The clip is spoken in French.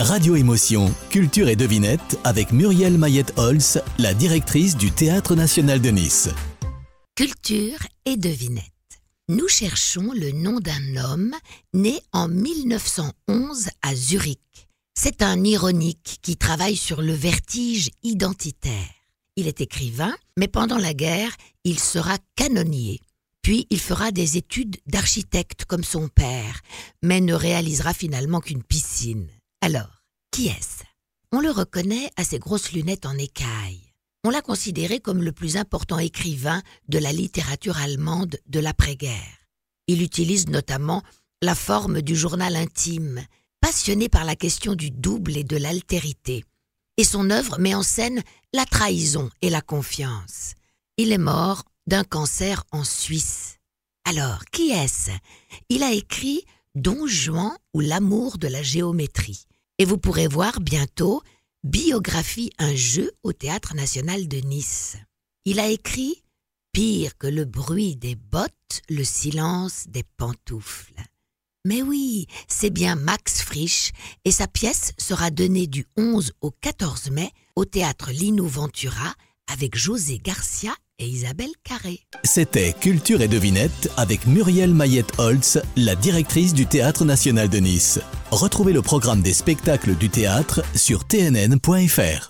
Radio Émotion, Culture et Devinette avec Muriel Mayette-Holz, la directrice du Théâtre National de Nice. Culture et Devinette. Nous cherchons le nom d'un homme né en 1911 à Zurich. C'est un ironique qui travaille sur le vertige identitaire. Il est écrivain, mais pendant la guerre, il sera canonnier. Puis il fera des études d'architecte comme son père, mais ne réalisera finalement qu'une piscine. Alors, qui est-ce? On le reconnaît à ses grosses lunettes en écaille. On l'a considéré comme le plus important écrivain de la littérature allemande de l'après-guerre. Il utilise notamment la forme du journal intime, passionné par la question du double et de l'altérité. Et son œuvre met en scène la trahison et la confiance. Il est mort d'un cancer en Suisse. Alors, qui est-ce? Il a écrit Don Juan ou l'amour de la géométrie. Et vous pourrez voir bientôt Biographie un jeu au Théâtre national de Nice. Il a écrit Pire que le bruit des bottes, le silence des pantoufles. Mais oui, c'est bien Max Frisch et sa pièce sera donnée du 11 au 14 mai au théâtre Lino Ventura avec José Garcia et Isabelle. C'était Culture et Devinette avec Muriel Mayette-Holtz, la directrice du Théâtre National de Nice. Retrouvez le programme des spectacles du théâtre sur tnn.fr.